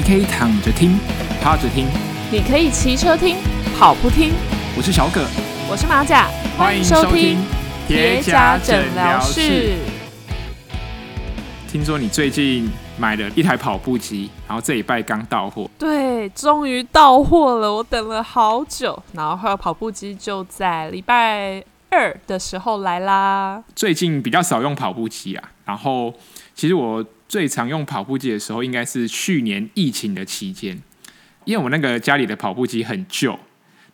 你可以躺着听，趴着听，你可以骑车听，跑步听。我是小葛，我是马甲，欢迎收听叠加诊疗室。听说你最近买了一台跑步机，然后这礼拜刚到货。对，终于到货了，我等了好久，然后跑步机就在礼拜二的时候来啦。最近比较少用跑步机啊，然后其实我。最常用跑步机的时候，应该是去年疫情的期间，因为我那个家里的跑步机很旧，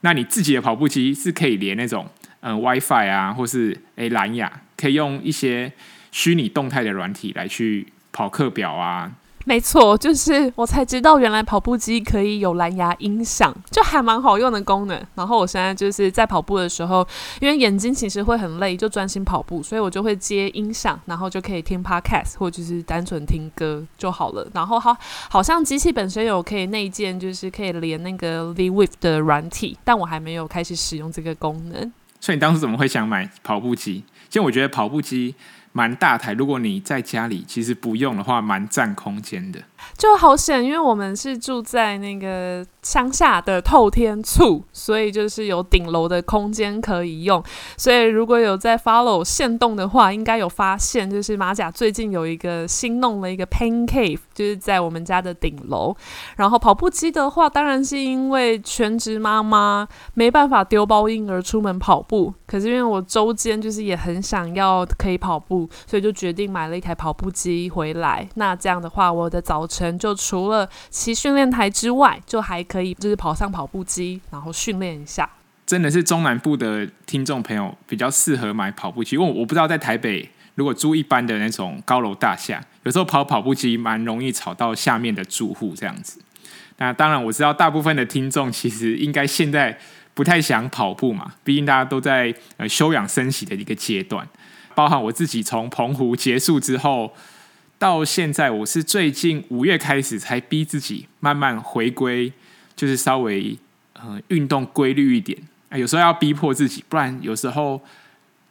那你自己的跑步机是可以连那种嗯 WiFi 啊，或是诶蓝牙，可以用一些虚拟动态的软体来去跑课表啊。没错，就是我才知道原来跑步机可以有蓝牙音响，就还蛮好用的功能。然后我现在就是在跑步的时候，因为眼睛其实会很累，就专心跑步，所以我就会接音响，然后就可以听 podcast 或者是单纯听歌就好了。然后好，好像机器本身有可以内建，就是可以连那个 Zwift 的软体，但我还没有开始使用这个功能。所以你当时怎么会想买跑步机？其实我觉得跑步机。蛮大台，如果你在家里其实不用的话，蛮占空间的。就好险，因为我们是住在那个乡下的透天厝，所以就是有顶楼的空间可以用。所以如果有在 follow 线动的话，应该有发现，就是马甲最近有一个新弄了一个 pain cave，就是在我们家的顶楼。然后跑步机的话，当然是因为全职妈妈没办法丢包婴儿出门跑步，可是因为我周间就是也很想要可以跑步，所以就决定买了一台跑步机回来。那这样的话，我的早晨就除了骑训练台之外，就还可以就是跑上跑步机，然后训练一下。真的是中南部的听众朋友比较适合买跑步机，因为我不知道在台北如果租一般的那种高楼大厦，有时候跑跑步机蛮容易吵到下面的住户这样子。那当然我知道大部分的听众其实应该现在不太想跑步嘛，毕竟大家都在呃休养生息的一个阶段。包含我自己从澎湖结束之后到现在，我是最近五月开始才逼自己慢慢回归，就是稍微呃运动规律一点。啊，有时候要逼迫自己，不然有时候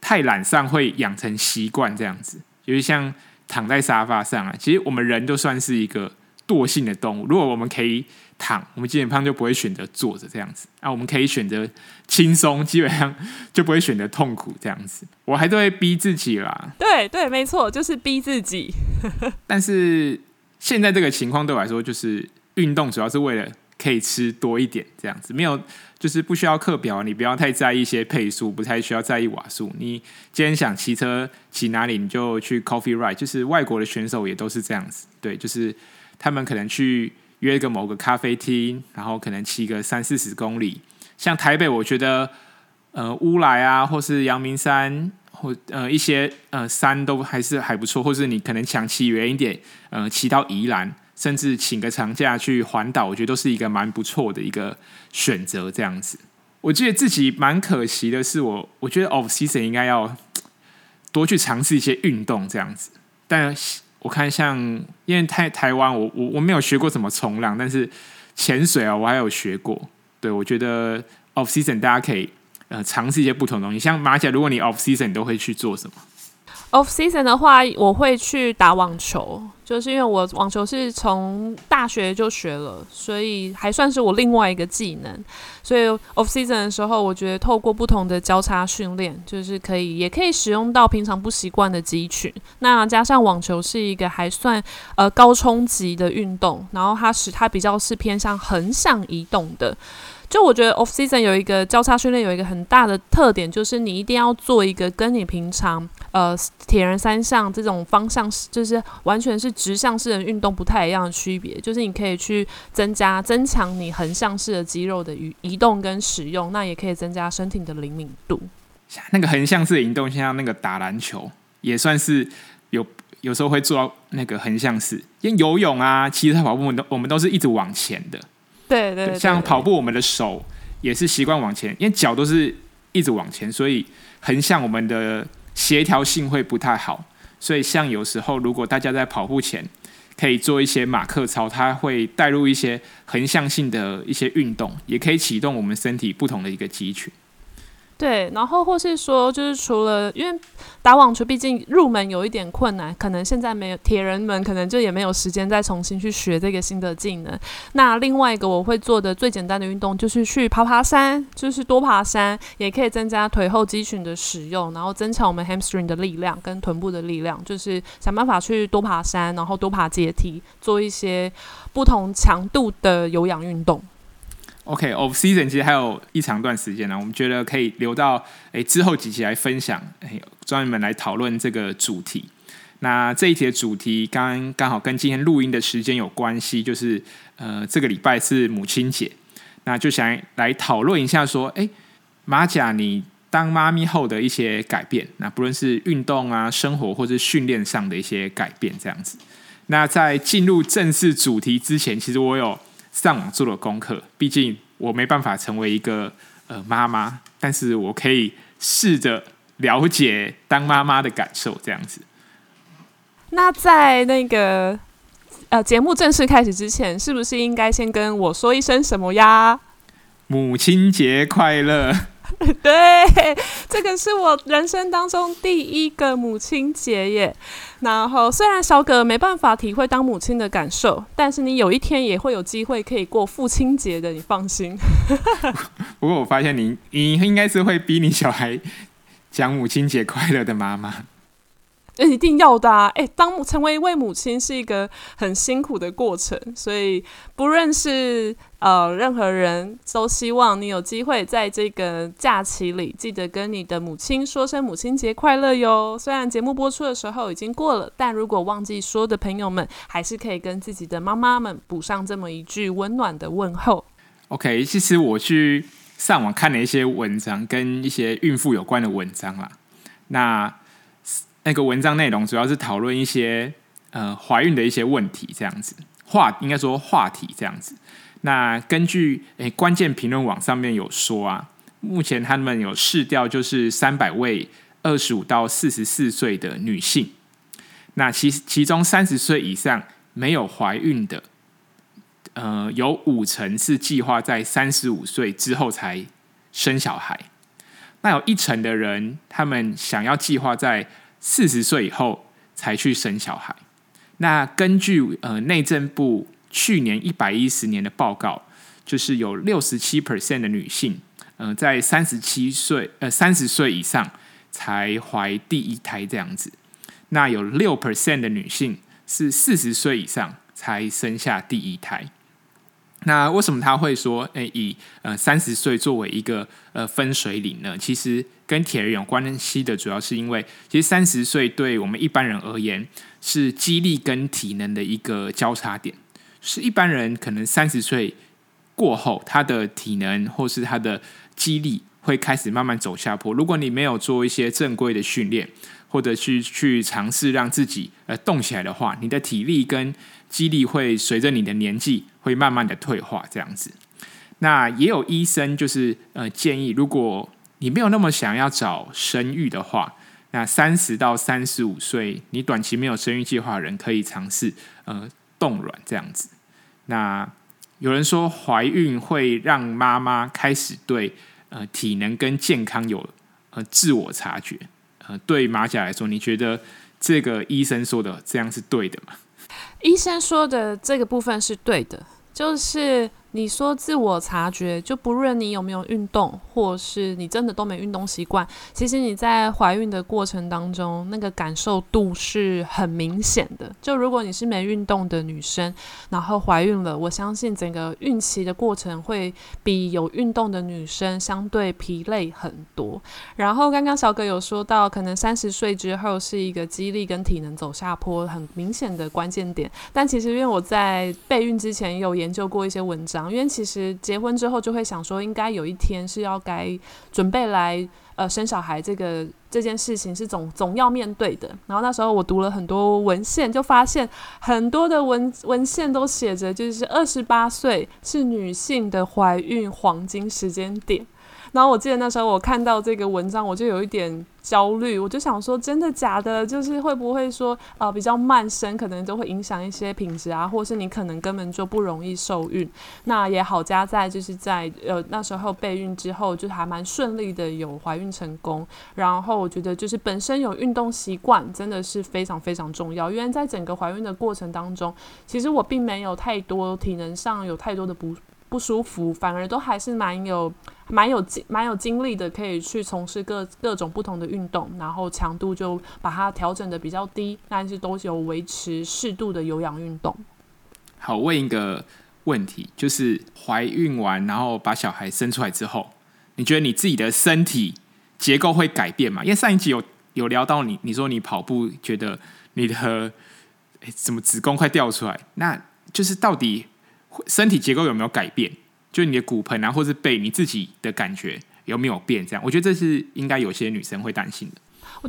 太懒散会养成习惯这样子。就是像躺在沙发上啊，其实我们人都算是一个惰性的动物。如果我们可以。躺，我们基本上就不会选择坐着这样子。啊，我们可以选择轻松，基本上就不会选择痛苦这样子。我还是会逼自己啦。对对，没错，就是逼自己。但是现在这个情况对我来说，就是运动主要是为了可以吃多一点这样子，没有就是不需要课表，你不要太在意一些配速，不太需要在意瓦数。你今天想骑车骑哪里，你就去 Coffee Ride。就是外国的选手也都是这样子，对，就是他们可能去。约一个某个咖啡厅，然后可能骑个三四十公里。像台北，我觉得呃乌来啊，或是阳明山，或呃一些呃山都还是还不错。或是你可能想骑远一点，呃骑到宜兰，甚至请个长假去环岛，我觉得都是一个蛮不错的一个选择。这样子，我觉得自己蛮可惜的是我，我我觉得 off season 应该要多去尝试一些运动这样子，但。我看像，因为台台湾，我我我没有学过怎么冲浪，但是潜水啊，我还有学过。对，我觉得 off season 大家可以呃尝试一些不同的东西。像马甲，如果你 off season，你都会去做什么？Off season 的话，我会去打网球，就是因为我网球是从大学就学了，所以还算是我另外一个技能。所以 Off season 的时候，我觉得透过不同的交叉训练，就是可以也可以使用到平常不习惯的肌群。那加上网球是一个还算呃高冲击的运动，然后它使它比较是偏向横向移动的。就我觉得 off season 有一个交叉训练有一个很大的特点，就是你一定要做一个跟你平常呃铁人三项这种方向就是完全是直向式的运动不太一样的区别，就是你可以去增加增强你横向式的肌肉的移移动跟使用，那也可以增加身体的灵敏度。那个横向式的移动，像那个打篮球也算是有有时候会做到那个横向式，因为游泳啊，其实跑步我们都我们都是一直往前的。对对，对，像跑步，我们的手也是习惯往前，因为脚都是一直往前，所以横向我们的协调性会不太好。所以像有时候，如果大家在跑步前可以做一些马克操，它会带入一些横向性的一些运动，也可以启动我们身体不同的一个肌群。对，然后或是说，就是除了因为打网球，毕竟入门有一点困难，可能现在没有铁人们，可能就也没有时间再重新去学这个新的技能。那另外一个我会做的最简单的运动，就是去爬爬山，就是多爬山，也可以增加腿后肌群的使用，然后增强我们 hamstring 的力量跟臀部的力量，就是想办法去多爬山，然后多爬阶梯，做一些不同强度的有氧运动。OK，off season 其实还有一长段时间呢，我们觉得可以留到诶之后几期来分享，诶专门来讨论这个主题。那这一题的主题刚刚好跟今天录音的时间有关系，就是呃这个礼拜是母亲节，那就想来讨论一下说，诶马甲你当妈咪后的一些改变，那不论是运动啊、生活或者训练上的一些改变，这样子。那在进入正式主题之前，其实我有。上网做了功课，毕竟我没办法成为一个呃妈妈，但是我可以试着了解当妈妈的感受，这样子。那在那个呃节目正式开始之前，是不是应该先跟我说一声什么呀？母亲节快乐！对，这个是我人生当中第一个母亲节耶。然后，虽然小葛没办法体会当母亲的感受，但是你有一天也会有机会可以过父亲节的，你放心。不过，我发现你，你应该是会逼你小孩讲母亲节快乐的妈妈。一定要的啊！诶，当成为一位母亲是一个很辛苦的过程，所以不论是呃任何人都希望你有机会在这个假期里，记得跟你的母亲说声母亲节快乐哟。虽然节目播出的时候已经过了，但如果忘记说的朋友们，还是可以跟自己的妈妈们补上这么一句温暖的问候。OK，其实我去上网看了一些文章，跟一些孕妇有关的文章啦。那那个文章内容主要是讨论一些呃怀孕的一些问题，这样子话应该说话题这样子。那根据诶关键评论网上面有说啊，目前他们有试调就是三百位二十五到四十四岁的女性，那其其中三十岁以上没有怀孕的，呃有五成是计划在三十五岁之后才生小孩，那有一成的人他们想要计划在四十岁以后才去生小孩。那根据呃内政部去年一百一十年的报告，就是有六十七 percent 的女性，呃，在三十七岁呃三十岁以上才怀第一胎这样子。那有六 percent 的女性是四十岁以上才生下第一胎。那为什么他会说，诶，以呃三十岁作为一个呃分水岭呢？其实跟铁人有关系的，主要是因为其实三十岁对我们一般人而言是肌力跟体能的一个交叉点，是一般人可能三十岁过后，他的体能或是他的肌力会开始慢慢走下坡。如果你没有做一些正规的训练，或者去去尝试让自己呃动起来的话，你的体力跟肌力会随着你的年纪会慢慢的退化，这样子。那也有医生就是呃建议，如果你没有那么想要找生育的话，那三十到三十五岁，你短期没有生育计划的人可以尝试呃冻卵这样子。那有人说怀孕会让妈妈开始对呃体能跟健康有呃自我察觉。呃，对马甲来说，你觉得这个医生说的这样是对的吗？医生说的这个部分是对的，就是。你说自我察觉，就不论你有没有运动，或是你真的都没运动习惯，其实你在怀孕的过程当中，那个感受度是很明显的。就如果你是没运动的女生，然后怀孕了，我相信整个孕期的过程会比有运动的女生相对疲累很多。然后刚刚小葛有说到，可能三十岁之后是一个肌力跟体能走下坡很明显的关键点。但其实因为我在备孕之前有研究过一些文章。因为其实结婚之后就会想说，应该有一天是要该准备来呃生小孩，这个这件事情是总总要面对的。然后那时候我读了很多文献，就发现很多的文文献都写着，就是二十八岁是女性的怀孕黄金时间点。然后我记得那时候我看到这个文章，我就有一点焦虑，我就想说，真的假的？就是会不会说，呃，比较慢生，可能都会影响一些品质啊，或是你可能根本就不容易受孕。那也好，加在就是在呃那时候备孕之后，就还蛮顺利的，有怀孕成功。然后我觉得就是本身有运动习惯，真的是非常非常重要，因为在整个怀孕的过程当中，其实我并没有太多体能上有太多的不。不舒服，反而都还是蛮有、蛮有精、蛮有精力的，可以去从事各各种不同的运动，然后强度就把它调整的比较低，但是都有维持适度的有氧运动。好，问一个问题，就是怀孕完然后把小孩生出来之后，你觉得你自己的身体结构会改变吗？因为上一集有有聊到你，你说你跑步觉得你的诶怎么子宫快掉出来，那就是到底。身体结构有没有改变？就你的骨盆啊，或是背，你自己的感觉有没有变？这样，我觉得这是应该有些女生会担心的。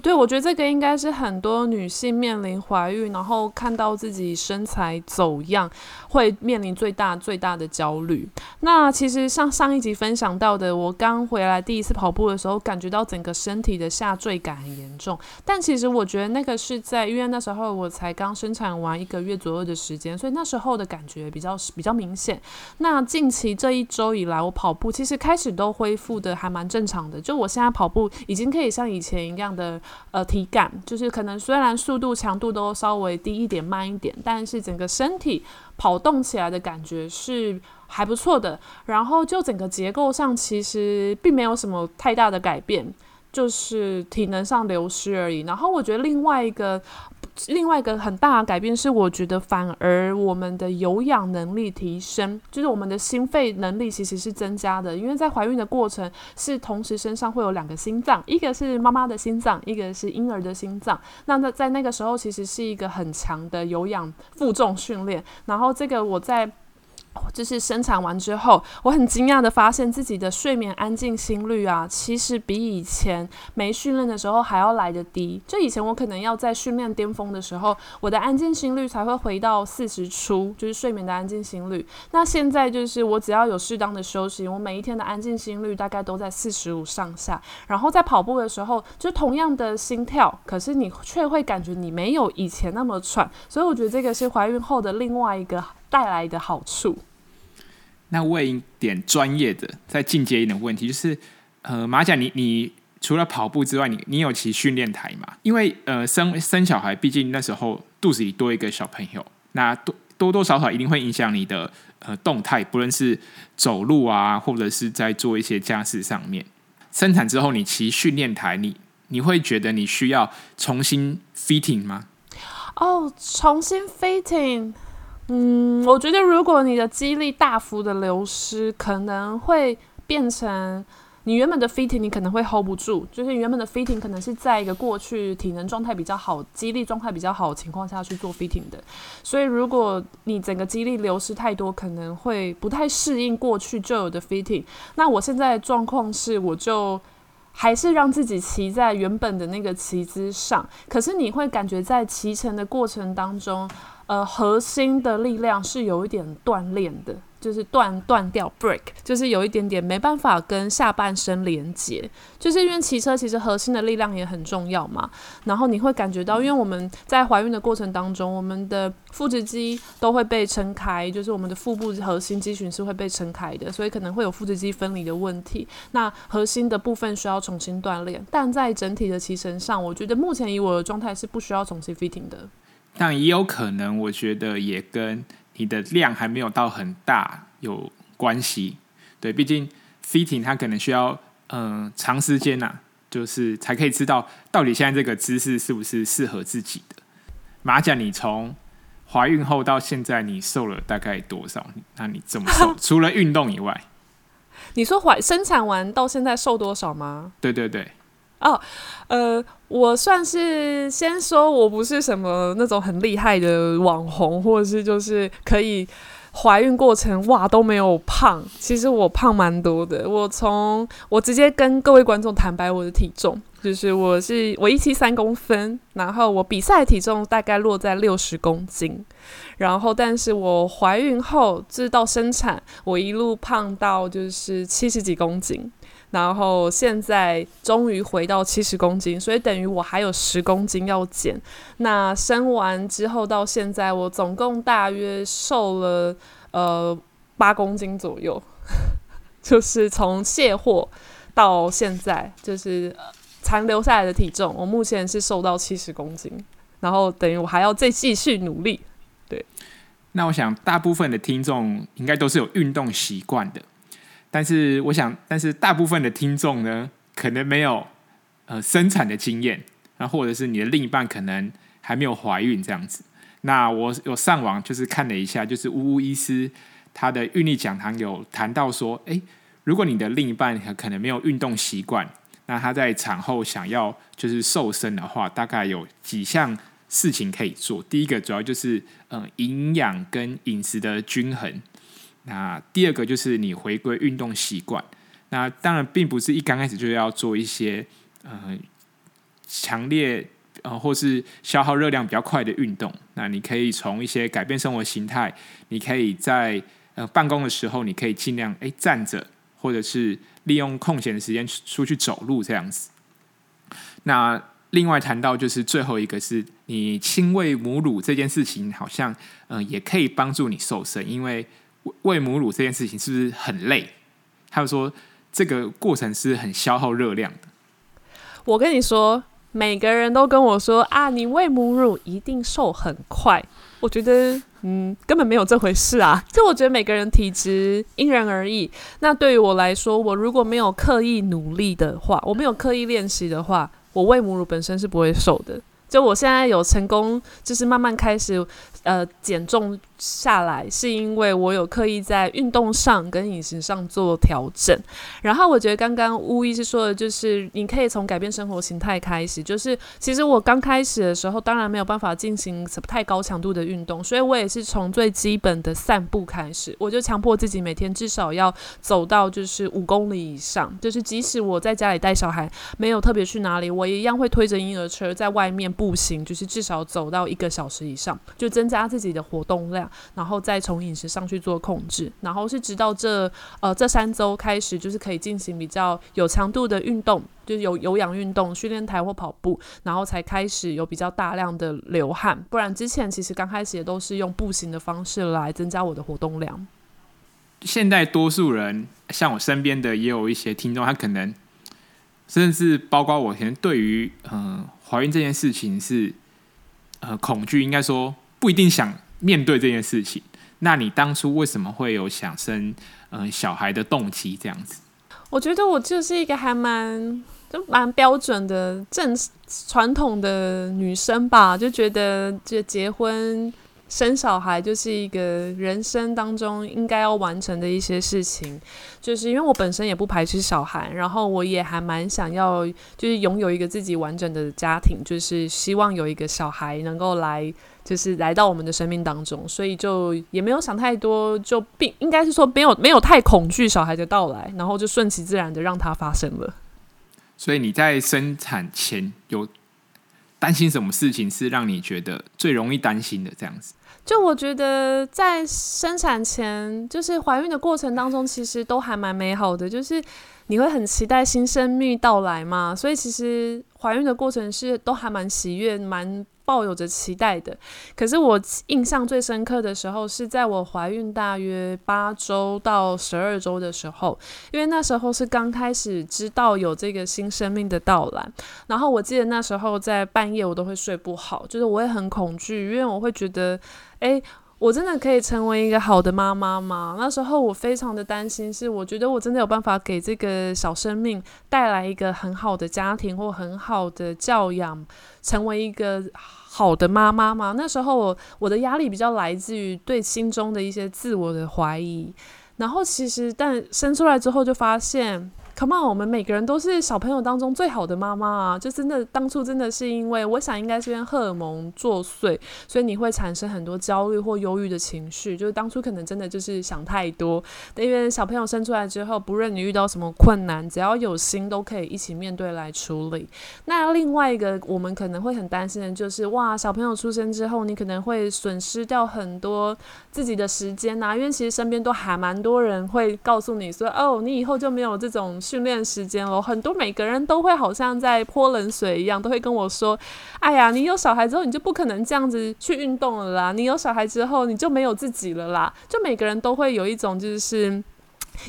对，我觉得这个应该是很多女性面临怀孕，然后看到自己身材走样，会面临最大最大的焦虑。那其实像上一集分享到的，我刚回来第一次跑步的时候，感觉到整个身体的下坠感很严重。但其实我觉得那个是在，因为那时候我才刚生产完一个月左右的时间，所以那时候的感觉比较比较明显。那近期这一周以来，我跑步其实开始都恢复的还蛮正常的，就我现在跑步已经可以像以前一样的。呃，体感就是可能虽然速度强度都稍微低一点、慢一点，但是整个身体跑动起来的感觉是还不错的。然后就整个结构上其实并没有什么太大的改变，就是体能上流失而已。然后我觉得另外一个。另外一个很大的改变是，我觉得反而我们的有氧能力提升，就是我们的心肺能力其实是增加的。因为在怀孕的过程是同时身上会有两个心脏，一个是妈妈的心脏，一个是婴儿的心脏。那那在那个时候其实是一个很强的有氧负重训练。然后这个我在。就是生产完之后，我很惊讶的发现自己的睡眠安静心率啊，其实比以前没训练的时候还要来得低。就以前我可能要在训练巅峰的时候，我的安静心率才会回到四十出，就是睡眠的安静心率。那现在就是我只要有适当的休息，我每一天的安静心率大概都在四十五上下。然后在跑步的时候，就同样的心跳，可是你却会感觉你没有以前那么喘。所以我觉得这个是怀孕后的另外一个带来的好处。那问一点专业的、再进阶一点问题，就是，呃，马甲你，你除了跑步之外，你你有骑训练台吗？因为呃，生生小孩，毕竟那时候肚子里多一个小朋友，那多多多少少一定会影响你的呃动态，不论是走路啊，或者是在做一些家事上面。生产之后，你骑训练台，你你会觉得你需要重新 fitting 吗？哦，重新 fitting。嗯，我觉得如果你的肌力大幅的流失，可能会变成你原本的 fitting 你可能会 hold 不住，就是原本的 fitting 可能是在一个过去体能状态比较好、肌力状态比较好的情况下去做 fitting 的，所以如果你整个肌力流失太多，可能会不太适应过去就有的 fitting。那我现在的状况是，我就还是让自己骑在原本的那个骑姿上，可是你会感觉在骑乘的过程当中。呃，核心的力量是有一点锻炼的，就是断断掉 break，就是有一点点没办法跟下半身连接，就是因为骑车其实核心的力量也很重要嘛。然后你会感觉到，因为我们在怀孕的过程当中，我们的腹直肌都会被撑开，就是我们的腹部核心肌群是会被撑开的，所以可能会有腹直肌分离的问题。那核心的部分需要重新锻炼，但在整体的骑乘上，我觉得目前以我的状态是不需要重新 fitting 的。但也有可能，我觉得也跟你的量还没有到很大有关系。对，毕竟 fitting 它可能需要嗯、呃、长时间呐、啊，就是才可以知道到底现在这个姿势是不是适合自己的。马甲，你从怀孕后到现在，你瘦了大概多少？那你怎么瘦？除了运动以外，你说怀生产完到现在瘦多少吗？对对对。哦，呃，我算是先说，我不是什么那种很厉害的网红，或者是就是可以怀孕过程哇都没有胖。其实我胖蛮多的。我从我直接跟各位观众坦白我的体重，就是我是我一七三公分，然后我比赛体重大概落在六十公斤，然后但是我怀孕后直到生产，我一路胖到就是七十几公斤。然后现在终于回到七十公斤，所以等于我还有十公斤要减。那生完之后到现在，我总共大约瘦了呃八公斤左右，就是从卸货到现在，就是残留下来的体重，我目前是瘦到七十公斤，然后等于我还要再继续努力。对，那我想大部分的听众应该都是有运动习惯的。但是我想，但是大部分的听众呢，可能没有呃生产的经验，那或者是你的另一半可能还没有怀孕这样子。那我有上网就是看了一下，就是乌乌医师他的运力讲堂有谈到说，诶，如果你的另一半可能没有运动习惯，那他在产后想要就是瘦身的话，大概有几项事情可以做。第一个主要就是嗯营养跟饮食的均衡。那第二个就是你回归运动习惯。那当然并不是一刚开始就要做一些呃强烈呃或是消耗热量比较快的运动。那你可以从一些改变生活形态，你可以在呃办公的时候，你可以尽量诶站着，或者是利用空闲的时间出去走路这样子。那另外谈到就是最后一个是你亲喂母乳这件事情，好像嗯、呃、也可以帮助你瘦身，因为。喂母乳这件事情是不是很累？他就说这个过程是很消耗热量的。我跟你说，每个人都跟我说啊，你喂母乳一定瘦很快。我觉得，嗯，根本没有这回事啊。就我觉得每个人体质因人而异。那对于我来说，我如果没有刻意努力的话，我没有刻意练习的话，我喂母乳本身是不会瘦的。就我现在有成功，就是慢慢开始呃减重下来，是因为我有刻意在运动上跟饮食上做调整。然后我觉得刚刚巫医师说的，就是你可以从改变生活形态开始。就是其实我刚开始的时候，当然没有办法进行什么太高强度的运动，所以我也是从最基本的散步开始。我就强迫自己每天至少要走到就是五公里以上，就是即使我在家里带小孩，没有特别去哪里，我一样会推着婴儿车在外面。步行就是至少走到一个小时以上，就增加自己的活动量，然后再从饮食上去做控制，然后是直到这呃这三周开始，就是可以进行比较有强度的运动，就是有有氧运动，训练台或跑步，然后才开始有比较大量的流汗，不然之前其实刚开始也都是用步行的方式来增加我的活动量。现在多数人像我身边的也有一些听众，他可能甚至包括我，可能对于嗯。怀孕这件事情是呃恐惧，应该说不一定想面对这件事情。那你当初为什么会有想生嗯、小孩的动机？这样子？我觉得我就是一个还蛮就蛮标准的正传统的女生吧，就觉得就结婚。生小孩就是一个人生当中应该要完成的一些事情，就是因为我本身也不排斥小孩，然后我也还蛮想要，就是拥有一个自己完整的家庭，就是希望有一个小孩能够来，就是来到我们的生命当中，所以就也没有想太多，就并应该是说没有没有太恐惧小孩的到来，然后就顺其自然的让它发生了。所以你在生产前有担心什么事情是让你觉得最容易担心的这样子？就我觉得在生产前，就是怀孕的过程当中，其实都还蛮美好的，就是你会很期待新生命到来嘛，所以其实怀孕的过程是都还蛮喜悦，蛮。抱有着期待的，可是我印象最深刻的时候是在我怀孕大约八周到十二周的时候，因为那时候是刚开始知道有这个新生命的到来，然后我记得那时候在半夜我都会睡不好，就是我也很恐惧，因为我会觉得，诶。我真的可以成为一个好的妈妈吗？那时候我非常的担心，是我觉得我真的有办法给这个小生命带来一个很好的家庭或很好的教养，成为一个好的妈妈吗？那时候我我的压力比较来自于对心中的一些自我的怀疑，然后其实但生出来之后就发现。Come on，我们每个人都是小朋友当中最好的妈妈啊！就真的当初真的是因为，我想应该是因为荷尔蒙作祟，所以你会产生很多焦虑或忧郁的情绪。就是当初可能真的就是想太多。因为小朋友生出来之后，不论你遇到什么困难，只要有心都可以一起面对来处理。那另外一个我们可能会很担心的就是，哇，小朋友出生之后，你可能会损失掉很多自己的时间呐。因为其实身边都还蛮多人会告诉你说，哦，你以后就没有这种。训练时间了。很多每个人都会好像在泼冷水一样，都会跟我说：“哎呀，你有小孩之后，你就不可能这样子去运动了啦。你有小孩之后，你就没有自己了啦。”就每个人都会有一种就是。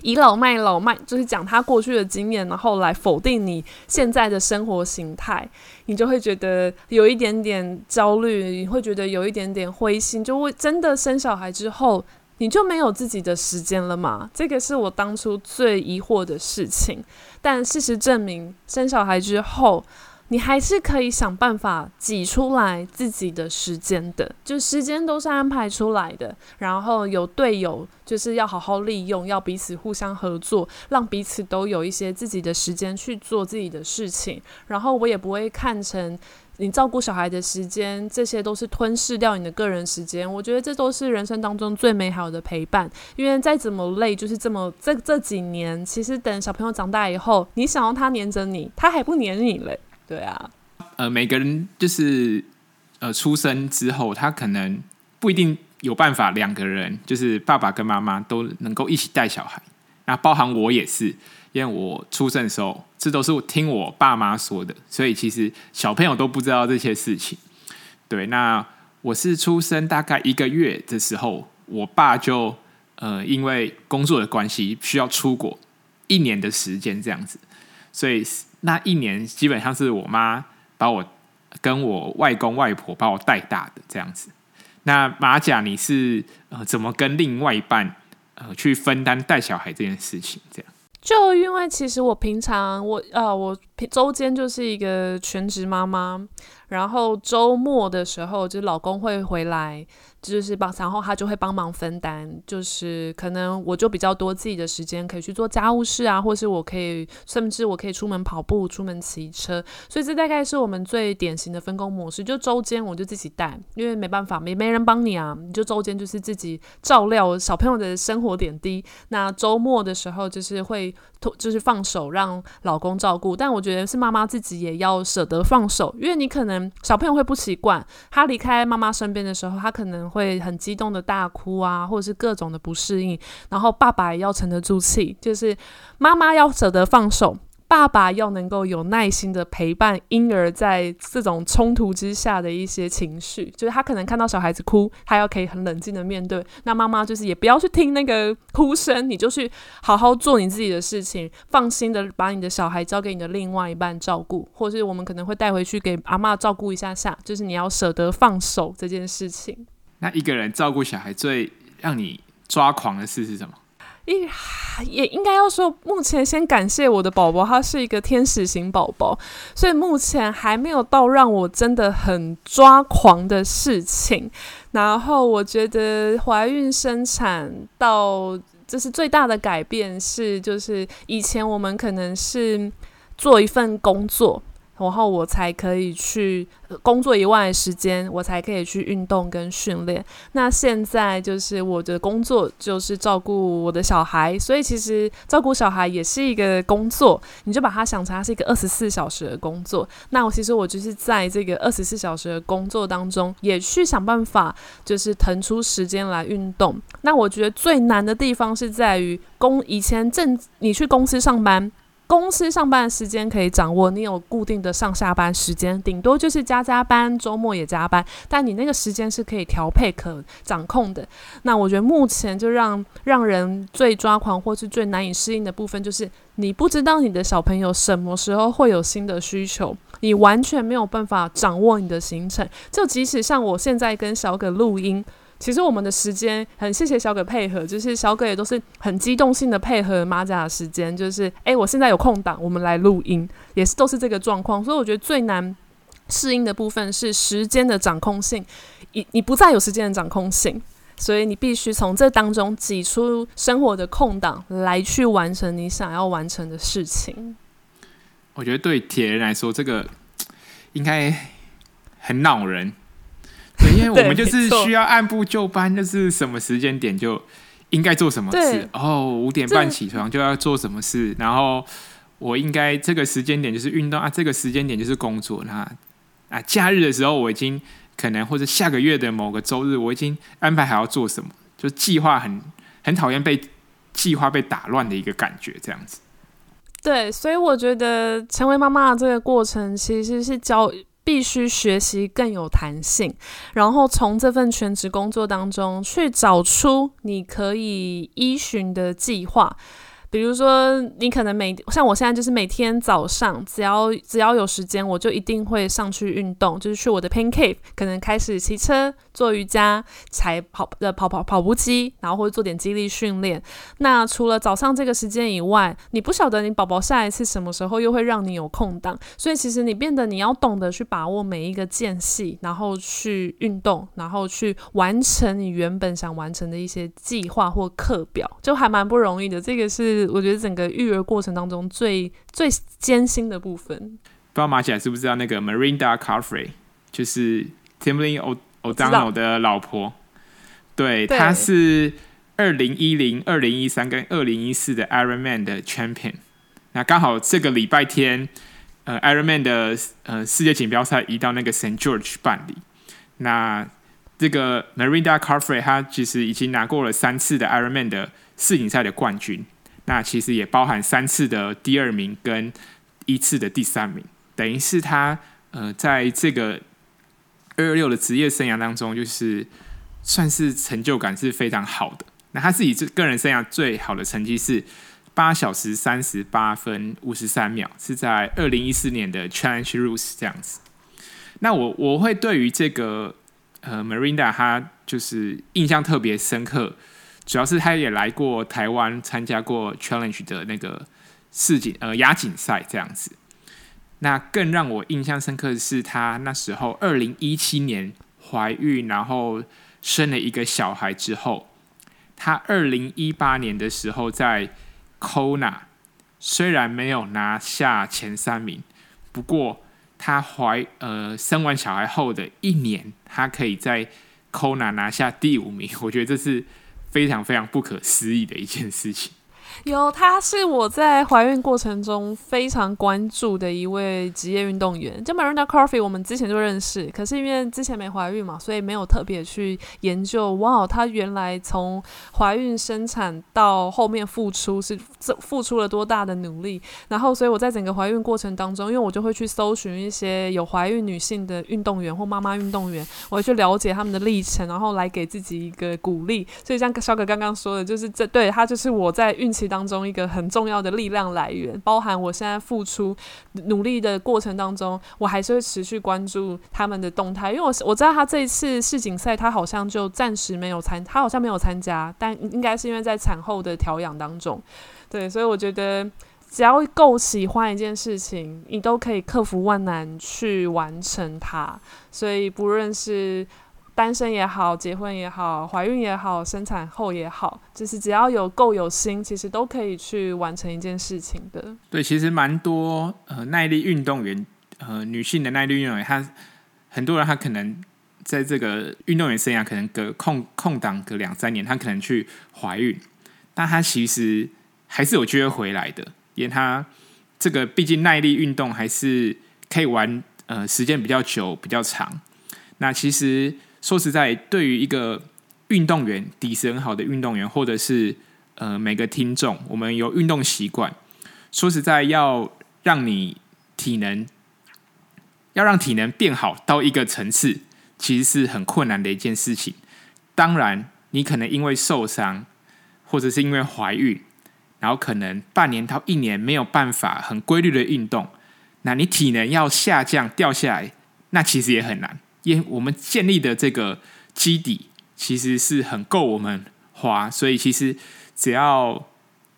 倚老卖老卖，就是讲他过去的经验，然后来否定你现在的生活形态，你就会觉得有一点点焦虑，你会觉得有一点点灰心，就会真的生小孩之后，你就没有自己的时间了吗？这个是我当初最疑惑的事情。但事实证明，生小孩之后，你还是可以想办法挤出来自己的时间的，就时间都是安排出来的。然后有队友，就是要好好利用，要彼此互相合作，让彼此都有一些自己的时间去做自己的事情。然后我也不会看成你照顾小孩的时间，这些都是吞噬掉你的个人时间。我觉得这都是人生当中最美好的陪伴。因为再怎么累，就是这么这这几年，其实等小朋友长大以后，你想要他黏着你，他还不黏你嘞。对啊，呃，每个人就是呃出生之后，他可能不一定有办法两个人，就是爸爸跟妈妈都能够一起带小孩。那包含我也是，因为我出生的时候，这都是我听我爸妈说的，所以其实小朋友都不知道这些事情。对，那我是出生大概一个月的时候，我爸就呃因为工作的关系需要出国一年的时间这样子，所以。那一年基本上是我妈把我跟我外公外婆把我带大的这样子。那马甲，你是呃怎么跟另外一半呃去分担带小孩这件事情？这样？就因为其实我平常我啊我周间就是一个全职妈妈，然后周末的时候就是老公会回来。就是帮，然后他就会帮忙分担，就是可能我就比较多自己的时间可以去做家务事啊，或是我可以，甚至我可以出门跑步、出门骑车，所以这大概是我们最典型的分工模式。就周间我就自己带，因为没办法，没没人帮你啊，你就周间就是自己照料小朋友的生活点滴。那周末的时候就是会，就是放手让老公照顾，但我觉得是妈妈自己也要舍得放手，因为你可能小朋友会不习惯，他离开妈妈身边的时候，他可能。会很激动的大哭啊，或者是各种的不适应，然后爸爸也要沉得住气，就是妈妈要舍得放手，爸爸要能够有耐心的陪伴婴儿在这种冲突之下的一些情绪，就是他可能看到小孩子哭，他要可以很冷静的面对，那妈妈就是也不要去听那个哭声，你就去好好做你自己的事情，放心的把你的小孩交给你的另外一半照顾，或是我们可能会带回去给阿嬷照顾一下下，就是你要舍得放手这件事情。那一个人照顾小孩最让你抓狂的事是什么？一也应该要说，目前先感谢我的宝宝，他是一个天使型宝宝，所以目前还没有到让我真的很抓狂的事情。然后我觉得怀孕生产到这是最大的改变是，就是以前我们可能是做一份工作。然后我才可以去工作以外的时间，我才可以去运动跟训练。那现在就是我的工作就是照顾我的小孩，所以其实照顾小孩也是一个工作。你就把它想成它是一个二十四小时的工作。那我其实我就是在这个二十四小时的工作当中，也去想办法，就是腾出时间来运动。那我觉得最难的地方是在于公以前正你去公司上班。公司上班的时间可以掌握，你有固定的上下班时间，顶多就是加加班，周末也加班，但你那个时间是可以调配、可掌控的。那我觉得目前就让让人最抓狂或是最难以适应的部分，就是你不知道你的小朋友什么时候会有新的需求，你完全没有办法掌握你的行程。就即使像我现在跟小葛录音。其实我们的时间很谢谢小葛配合，就是小葛也都是很机动性的配合马甲的时间，就是诶，我现在有空档，我们来录音，也是都是这个状况。所以我觉得最难适应的部分是时间的掌控性，你你不再有时间的掌控性，所以你必须从这当中挤出生活的空档来去完成你想要完成的事情。我觉得对铁人来说，这个应该很恼人。对，因为 我们就是需要按部就班，就是什么时间点就应该做什么事。哦，五点半起床就要做什么事，然后我应该这个时间点就是运动啊，这个时间点就是工作。那啊，假日的时候我已经可能或者下个月的某个周日，我已经安排好要做什么，就计划很很讨厌被计划被打乱的一个感觉，这样子。对，所以我觉得成为妈妈的这个过程，其实是教必须学习更有弹性，然后从这份全职工作当中去找出你可以依循的计划。比如说，你可能每像我现在就是每天早上，只要只要有时间，我就一定会上去运动，就是去我的 Pain Cave，可能开始骑车、做瑜伽、踩跑呃跑跑跑步机，然后或者做点肌力训练。那除了早上这个时间以外，你不晓得你宝宝下一次什么时候又会让你有空档，所以其实你变得你要懂得去把握每一个间隙，然后去运动，然后去完成你原本想完成的一些计划或课表，就还蛮不容易的。这个是。我觉得整个育儿过程当中最最艰辛的部分，不知道马起来是不是知道那个 Marinda Carfree 就是 Timothy O'Donnell 的老婆，对，对她是二零一零、二零一三跟二零一四的 Ironman 的 Champion。那刚好这个礼拜天，呃，Ironman 的呃世界锦标赛移到那个 Saint George 办理。那这个 Marinda Carfree 她其实已经拿过了三次的 Ironman 的世锦赛的冠军。那其实也包含三次的第二名跟一次的第三名，等于是他呃在这个二二六的职业生涯当中，就是算是成就感是非常好的。那他自己这个人生涯最好的成绩是八小时三十八分五十三秒，是在二零一四年的 Challenge Roth 这样子。那我我会对于这个呃 Mirinda 他就是印象特别深刻。主要是他也来过台湾参加过 Challenge 的那个世锦呃亚锦赛这样子。那更让我印象深刻的是，他那时候二零一七年怀孕，然后生了一个小孩之后，他二零一八年的时候在 Kona 虽然没有拿下前三名，不过他怀呃生完小孩后的一年，他可以在 Kona 拿下第五名，我觉得这是。非常非常不可思议的一件事情。有，他是我在怀孕过程中非常关注的一位职业运动员。就 Marina Carfrae，我们之前就认识，可是因为之前没怀孕嘛，所以没有特别去研究。哇，他原来从怀孕生产到后面复出是这付出了多大的努力。然后，所以我在整个怀孕过程当中，因为我就会去搜寻一些有怀孕女性的运动员或妈妈运动员，我会去了解他们的历程，然后来给自己一个鼓励。所以像小可刚刚说的，就是这对他就是我在孕期当中一个很重要的力量来源，包含我现在付出努力的过程当中，我还是会持续关注他们的动态，因为我我知道他这一次世锦赛，他好像就暂时没有参，他好像没有参加，但应该是因为在产后的调养当中，对，所以我觉得只要够喜欢一件事情，你都可以克服万难去完成它，所以不论是。单身也好，结婚也好，怀孕也好，生产后也好，就是只要有够有心，其实都可以去完成一件事情的。对，其实蛮多呃耐力运动员，呃女性的耐力运动员，她很多人她可能在这个运动员生涯可能隔空空档隔两三年，她可能去怀孕，但她其实还是有机会回来的，因为她这个毕竟耐力运动还是可以玩呃时间比较久比较长。那其实。说实在，对于一个运动员，底子很好的运动员，或者是呃每个听众，我们有运动习惯。说实在，要让你体能，要让体能变好到一个层次，其实是很困难的一件事情。当然，你可能因为受伤，或者是因为怀孕，然后可能半年到一年没有办法很规律的运动，那你体能要下降掉下来，那其实也很难。因我们建立的这个基底其实是很够我们花，所以其实只要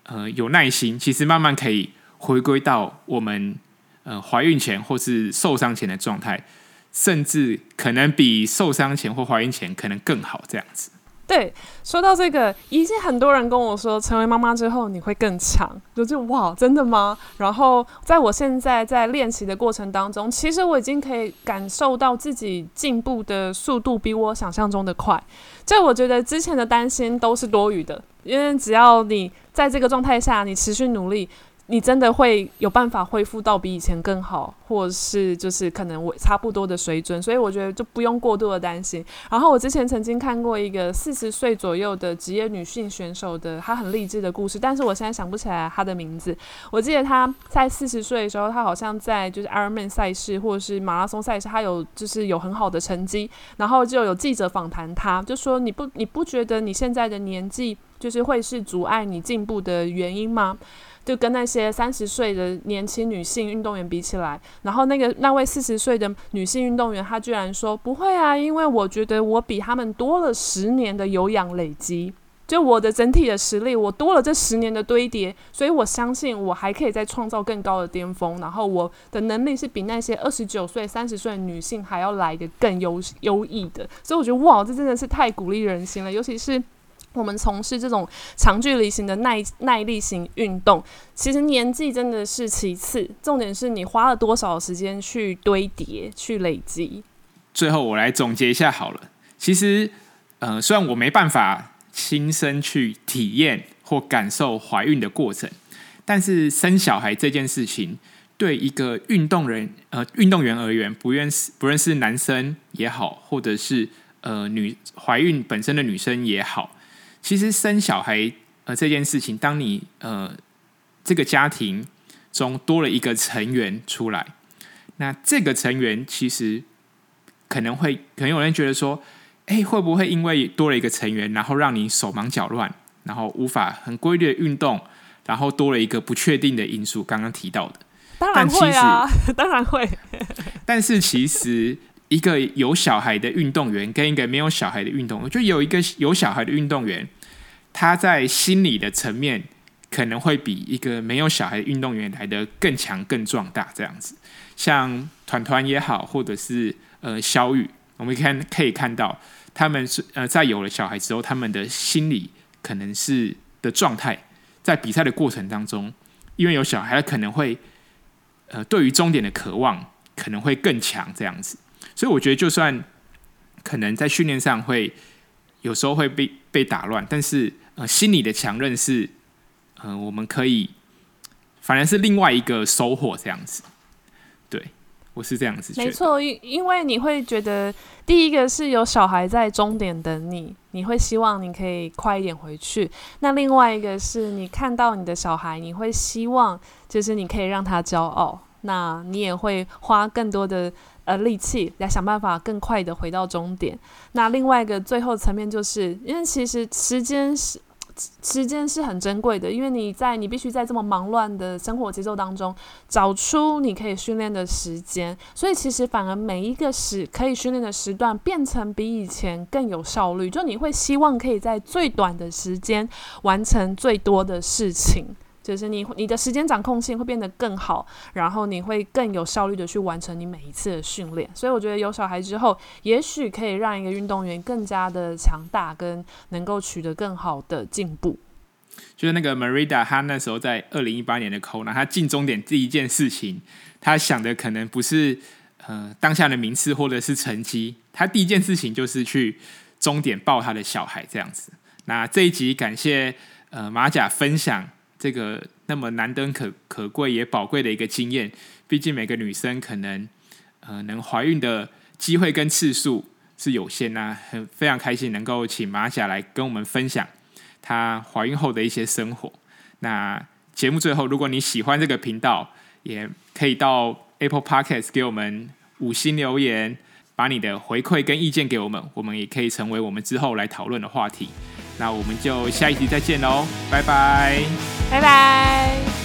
呃有耐心，其实慢慢可以回归到我们呃怀孕前或是受伤前的状态，甚至可能比受伤前或怀孕前可能更好这样子。对，说到这个，已经很多人跟我说，成为妈妈之后你会更强，就就哇，真的吗？然后在我现在在练习的过程当中，其实我已经可以感受到自己进步的速度比我想象中的快。这我觉得之前的担心都是多余的，因为只要你在这个状态下，你持续努力。你真的会有办法恢复到比以前更好，或是就是可能我差不多的水准，所以我觉得就不用过度的担心。然后我之前曾经看过一个四十岁左右的职业女性选手的，她很励志的故事，但是我现在想不起来她的名字。我记得她在四十岁的时候，她好像在就是 Ironman 赛事或者是马拉松赛事，她有就是有很好的成绩，然后就有记者访谈她，就说你不你不觉得你现在的年纪就是会是阻碍你进步的原因吗？就跟那些三十岁的年轻女性运动员比起来，然后那个那位四十岁的女性运动员，她居然说不会啊，因为我觉得我比他们多了十年的有氧累积，就我的整体的实力，我多了这十年的堆叠，所以我相信我还可以再创造更高的巅峰，然后我的能力是比那些二十九岁、三十岁的女性还要来的更优优异的，所以我觉得哇，这真的是太鼓励人心了，尤其是。我们从事这种长距离型的耐耐力型运动，其实年纪真的是其次，重点是你花了多少时间去堆叠、去累积。最后，我来总结一下好了。其实，呃，虽然我没办法亲身去体验或感受怀孕的过程，但是生小孩这件事情，对一个运动人呃运动员而言，不论是不论是男生也好，或者是呃女怀孕本身的女生也好。其实生小孩呃这件事情，当你呃这个家庭中多了一个成员出来，那这个成员其实可能会可能有人觉得说，哎，会不会因为多了一个成员，然后让你手忙脚乱，然后无法很规律的运动，然后多了一个不确定的因素？刚刚提到的，当然会啊，当然会。但是其实。一个有小孩的运动员跟一个没有小孩的运动员，就有一个有小孩的运动员，他在心理的层面可能会比一个没有小孩的运动员来的更强、更壮大。这样子，像团团也好，或者是呃小雨，我们看可以看到，他们是呃在有了小孩之后，他们的心理可能是的状态，在比赛的过程当中，因为有小孩，可能会呃对于终点的渴望可能会更强。这样子。所以我觉得，就算可能在训练上会有时候会被被打乱，但是呃，心理的强韧是呃，我们可以反而是另外一个收获这样子。对，我是这样子。没错，因因为你会觉得，第一个是有小孩在终点等你，你会希望你可以快一点回去。那另外一个是你看到你的小孩，你会希望就是你可以让他骄傲，那你也会花更多的。呃，力气来想办法更快的回到终点。那另外一个最后层面，就是因为其实时间是时间是很珍贵的，因为你在你必须在这么忙乱的生活节奏当中找出你可以训练的时间，所以其实反而每一个时可以训练的时段变成比以前更有效率，就你会希望可以在最短的时间完成最多的事情。就是你，你的时间掌控性会变得更好，然后你会更有效率的去完成你每一次的训练。所以我觉得有小孩之后，也许可以让一个运动员更加的强大，跟能够取得更好的进步。就是那个 Merida，他那时候在二零一八年的 Kona，他进终点第一件事情，他想的可能不是呃当下的名次或者是成绩，他第一件事情就是去终点抱他的小孩这样子。那这一集感谢呃马甲分享。这个那么难得可可贵也宝贵的一个经验，毕竟每个女生可能呃能怀孕的机会跟次数是有限呐、很非常开心能够请马甲来跟我们分享她怀孕后的一些生活。那节目最后，如果你喜欢这个频道，也可以到 Apple Podcast 给我们五星留言，把你的回馈跟意见给我们，我们也可以成为我们之后来讨论的话题。那我们就下一集再见喽拜拜。拜拜。